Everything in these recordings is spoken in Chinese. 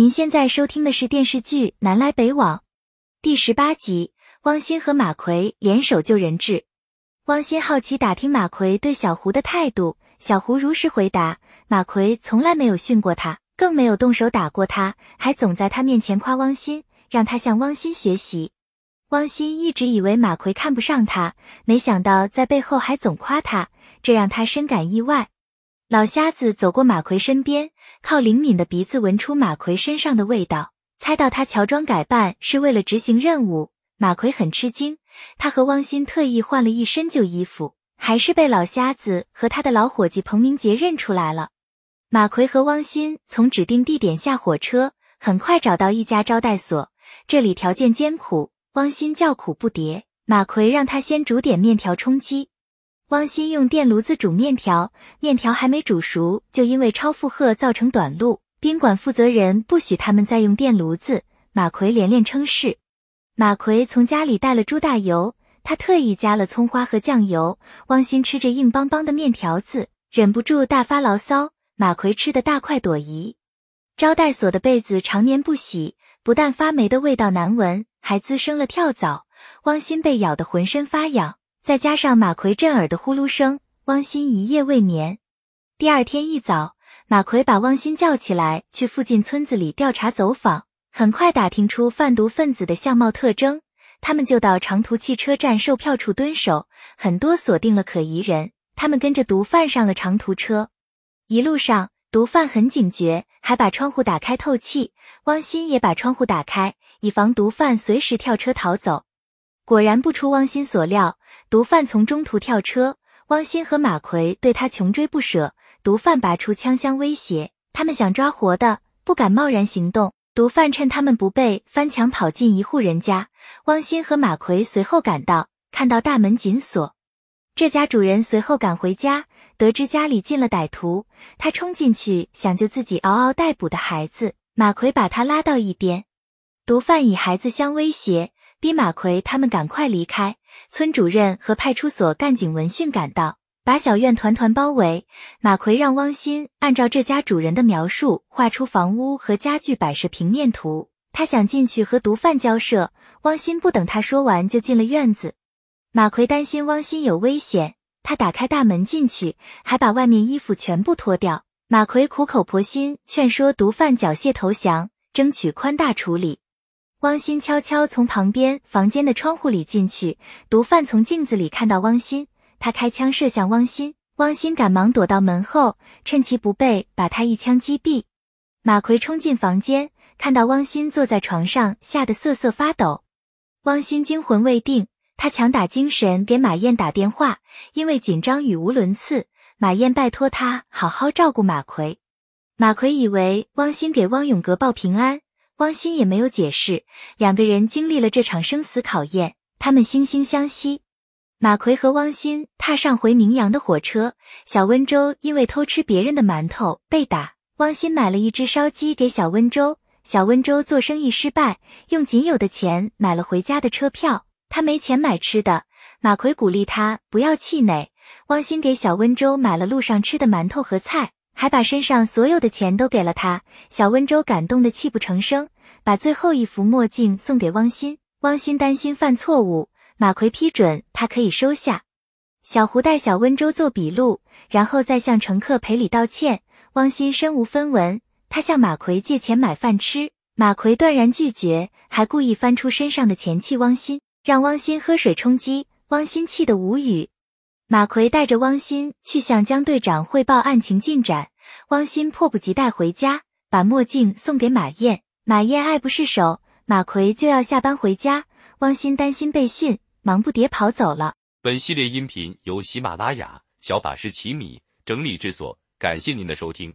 您现在收听的是电视剧《南来北往》第十八集，汪鑫和马奎联手救人质。汪鑫好奇打听马奎对小胡的态度，小胡如实回答：马奎从来没有训过他，更没有动手打过他，还总在他面前夸汪鑫，让他向汪鑫学习。汪鑫一直以为马奎看不上他，没想到在背后还总夸他，这让他深感意外。老瞎子走过马奎身边，靠灵敏的鼻子闻出马奎身上的味道，猜到他乔装改扮是为了执行任务。马奎很吃惊，他和汪鑫特意换了一身旧衣服，还是被老瞎子和他的老伙计彭明杰认出来了。马奎和汪鑫从指定地点下火车，很快找到一家招待所，这里条件艰苦，汪鑫叫苦不迭。马奎让他先煮点面条充饥。汪鑫用电炉子煮面条，面条还没煮熟，就因为超负荷造成短路。宾馆负责人不许他们再用电炉子，马奎连连称是。马奎从家里带了猪大油，他特意加了葱花和酱油。汪鑫吃着硬邦邦的面条子，忍不住大发牢骚。马奎吃的大快朵颐。招待所的被子常年不洗，不但发霉的味道难闻，还滋生了跳蚤。汪鑫被咬得浑身发痒。再加上马奎震耳的呼噜声，汪鑫一夜未眠。第二天一早，马奎把汪鑫叫起来，去附近村子里调查走访。很快打听出贩毒分子的相貌特征，他们就到长途汽车站售票处蹲守，很多锁定了可疑人。他们跟着毒贩上了长途车，一路上毒贩很警觉，还把窗户打开透气。汪鑫也把窗户打开，以防毒贩随时跳车逃走。果然不出汪鑫所料，毒贩从中途跳车，汪鑫和马奎对他穷追不舍。毒贩拔出枪相威胁，他们想抓活的，不敢贸然行动。毒贩趁他们不备，翻墙跑进一户人家。汪鑫和马奎随后赶到，看到大门紧锁。这家主人随后赶回家，得知家里进了歹徒，他冲进去想救自己嗷嗷待哺的孩子，马奎把他拉到一边。毒贩以孩子相威胁。逼马奎他们赶快离开。村主任和派出所干警闻讯赶到，把小院团团包围。马奎让汪鑫按照这家主人的描述画出房屋和家具摆设平面图。他想进去和毒贩交涉。汪鑫不等他说完就进了院子。马奎担心汪鑫有危险，他打开大门进去，还把外面衣服全部脱掉。马奎苦口婆心劝说毒贩缴械投降，争取宽大处理。汪鑫悄悄从旁边房间的窗户里进去，毒贩从镜子里看到汪鑫，他开枪射向汪鑫，汪鑫赶忙躲到门后，趁其不备把他一枪击毙。马奎冲进房间，看到汪鑫坐在床上，吓得瑟瑟发抖。汪鑫惊魂未定，他强打精神给马燕打电话，因为紧张语无伦次，马燕拜托他好好照顾马奎。马奎以为汪鑫给汪永革报平安。汪鑫也没有解释，两个人经历了这场生死考验，他们惺惺相惜。马奎和汪鑫踏上回宁阳的火车，小温州因为偷吃别人的馒头被打，汪鑫买了一只烧鸡给小温州。小温州做生意失败，用仅有的钱买了回家的车票。他没钱买吃的，马奎鼓励他不要气馁。汪鑫给小温州买了路上吃的馒头和菜。还把身上所有的钱都给了他，小温州感动的泣不成声，把最后一副墨镜送给汪鑫。汪鑫担心犯错误，马奎批准他可以收下。小胡带小温州做笔录，然后再向乘客赔礼道歉。汪鑫身无分文，他向马奎借钱买饭吃，马奎断然拒绝，还故意翻出身上的钱气汪鑫，让汪鑫喝水充饥。汪鑫气得无语。马奎带着汪鑫去向江队长汇报案情进展。汪鑫迫不及待回家，把墨镜送给马燕。马燕爱不释手。马奎就要下班回家，汪鑫担心被训，忙不迭跑走了。本系列音频由喜马拉雅小法师奇米整理制作，感谢您的收听。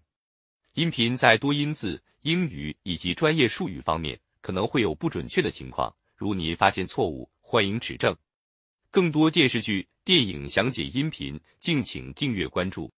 音频在多音字、英语以及专业术语方面可能会有不准确的情况，如您发现错误，欢迎指正。更多电视剧、电影详解音频，敬请订阅关注。